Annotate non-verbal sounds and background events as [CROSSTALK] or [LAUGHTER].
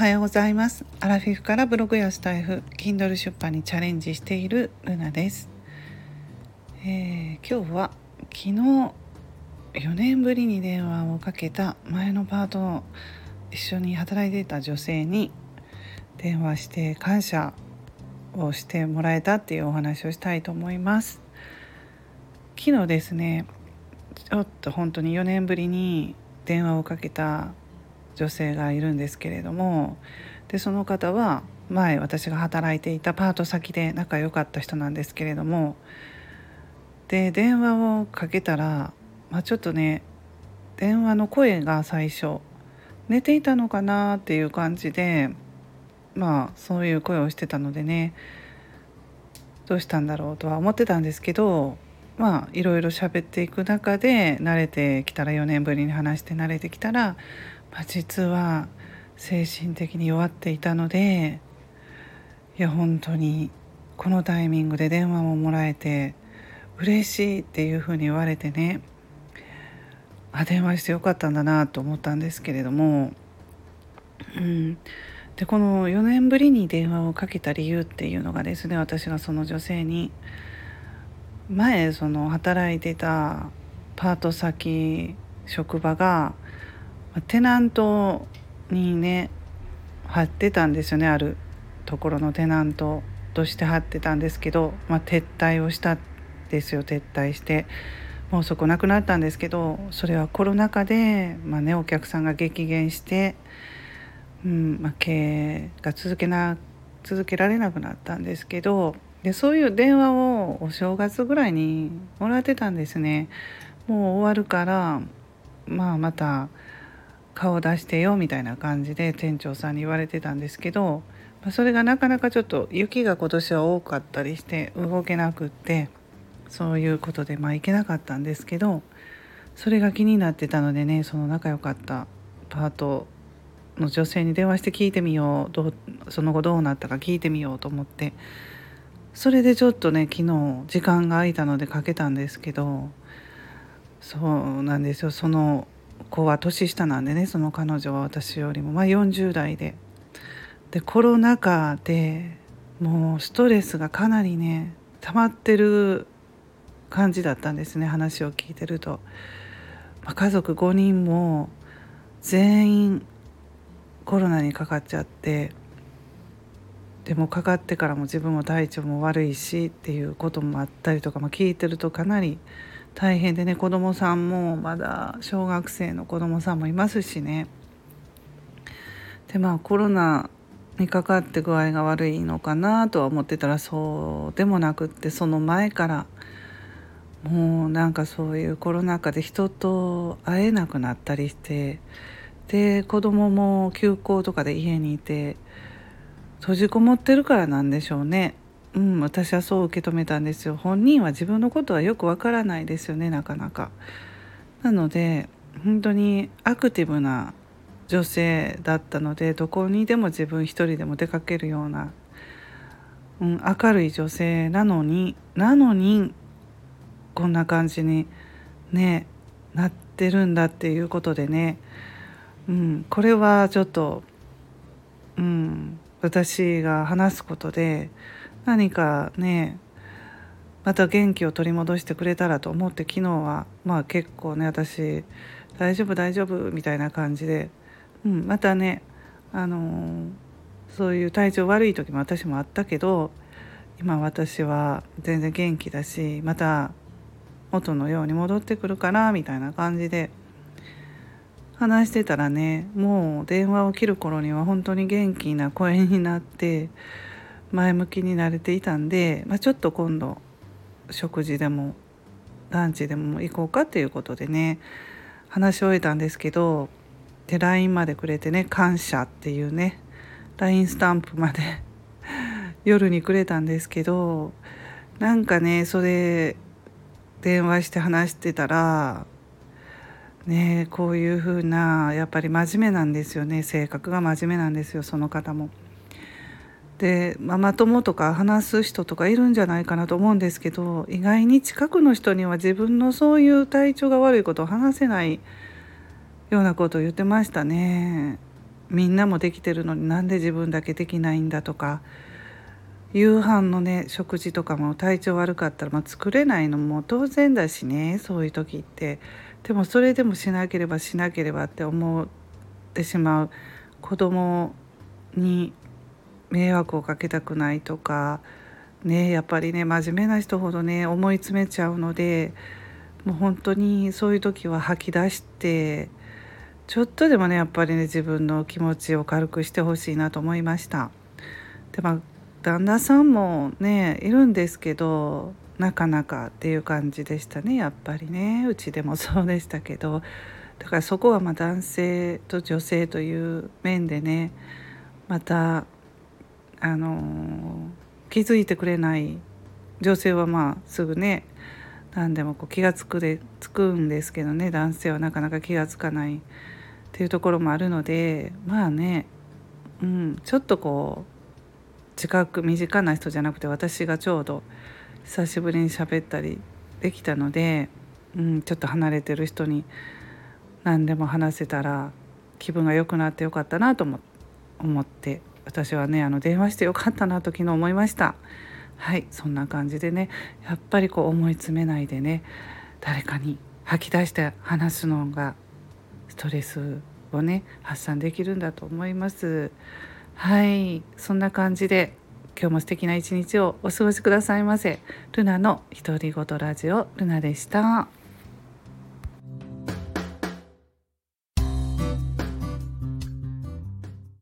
はようございます。アラフィフからブログやスタイフ Kindle 出版にチャレンジしているルナです、えー、今日は昨日4年ぶりに電話をかけた前のパートの一緒に働いていた女性に電話して感謝をしてもらえたっていうお話をしたいと思います。昨日ですねちょっと本当に4年ぶりに電話をかけた女性がいるんですけれどもでその方は前私が働いていたパート先で仲良かった人なんですけれどもで電話をかけたら、まあ、ちょっとね電話の声が最初寝ていたのかなっていう感じでまあそういう声をしてたのでねどうしたんだろうとは思ってたんですけどまあいろいろ喋っていく中で慣れてきたら4年ぶりに話して慣れてきたらまあ、実は精神的に弱っていたのでいや本当にこのタイミングで電話ももらえて嬉しいっていうふうに言われてねあ電話してよかったんだなと思ったんですけれども、うん、でこの4年ぶりに電話をかけた理由っていうのがですね私がその女性に前その働いてたパート先職場がテナントにね貼ってたんですよねあるところのテナントとして貼ってたんですけど、まあ、撤退をしたんですよ撤退してもうそこなくなったんですけどそれはコロナ禍で、まあね、お客さんが激減して、うんまあ、経営が続けな続けられなくなったんですけどでそういう電話をお正月ぐらいにもらってたんですね。もう終わるからまあまた顔出してよみたいな感じで店長さんに言われてたんですけど、まそれがなかなかちょっと雪が今年は多かったりして動けなくってそういうことでまあ行けなかったんですけどそれが気になってたのでねその仲良かったパートの女性に電話して聞いてみようどうその後どうなったか聞いてみようと思ってそれでちょっとね昨日時間が空いたのでかけたんですけどそうなんですよ。その子は年下なんでねその彼女は私よりも、まあ、40代で。でコロナ禍でもうストレスがかなりね溜まってる感じだったんですね話を聞いてると、まあ、家族5人も全員コロナにかかっちゃって。でもかかってからも自分も体調も悪いしっていうこともあったりとか、まあ、聞いてるとかなり大変でね子供さんもまだ小学生の子供さんもいますしねでまあコロナにかかって具合が悪いのかなとは思ってたらそうでもなくってその前からもうなんかそういうコロナ禍で人と会えなくなったりしてで子供も休校とかで家にいて閉じこもってるからなんでしょうね。うん、私はそう受け止めたんですよ本人は自分のことはよくわからないですよねなかなか。なので本当にアクティブな女性だったのでどこにでも自分一人でも出かけるような、うん、明るい女性なのになのにこんな感じにねなってるんだっていうことでね、うん、これはちょっと、うん、私が話すことで何かねまた元気を取り戻してくれたらと思って昨日はまあ結構ね私大丈夫大丈夫みたいな感じで、うん、またねあのー、そういう体調悪い時も私もあったけど今私は全然元気だしまた元のように戻ってくるかなみたいな感じで話してたらねもう電話を切る頃には本当に元気な声になって前向きになれていたんで、まあ、ちょっと今度食事でもランチでも行こうかっていうことでね話し終えたんですけどで LINE までくれてね感謝っていうね LINE スタンプまで [LAUGHS] 夜にくれたんですけどなんかねそれ電話して話してたらねこういう風なやっぱり真面目なんですよね性格が真面目なんですよその方も。でママ友とか話す人とかいるんじゃないかなと思うんですけど意外に近くの人には自分のそういう体調が悪いことを話せないようなことを言ってましたね。みんなもできてるのになんで自分だけできないんだとか夕飯のね食事とかも体調悪かったら、まあ、作れないのも当然だしねそういう時ってでもそれでもしなければしなければって思ってしまう子供に迷惑をかけたくないとかねやっぱりね真面目な人ほどね思い詰めちゃうのでもう本当にそういう時は吐き出してちょっとでもねやっぱりね自分の気持ちを軽くしてほしいなと思いました。でまあ旦那さんもねいるんですけどなかなかっていう感じでしたねやっぱりねうちでもそうでしたけどだからそこはま男性と女性という面でねまたあの気づいてくれない女性はまあすぐね何でもこう気が付くでつくんですけどね男性はなかなか気が付かないっていうところもあるのでまあね、うん、ちょっとこう近く身近な人じゃなくて私がちょうど久しぶりに喋ったりできたので、うん、ちょっと離れてる人に何でも話せたら気分が良くなってよかったなと思って私はねあの電話してよかったなと昨日思いました。はいそんな感じでねやっぱりこう思い詰めないでね誰かに吐き出して話すのがストレスをね発散できるんだと思います。はいそんな感じで今日も素敵な一日をお過ごしくださいませ。ルナの独り言ラジオルナでした。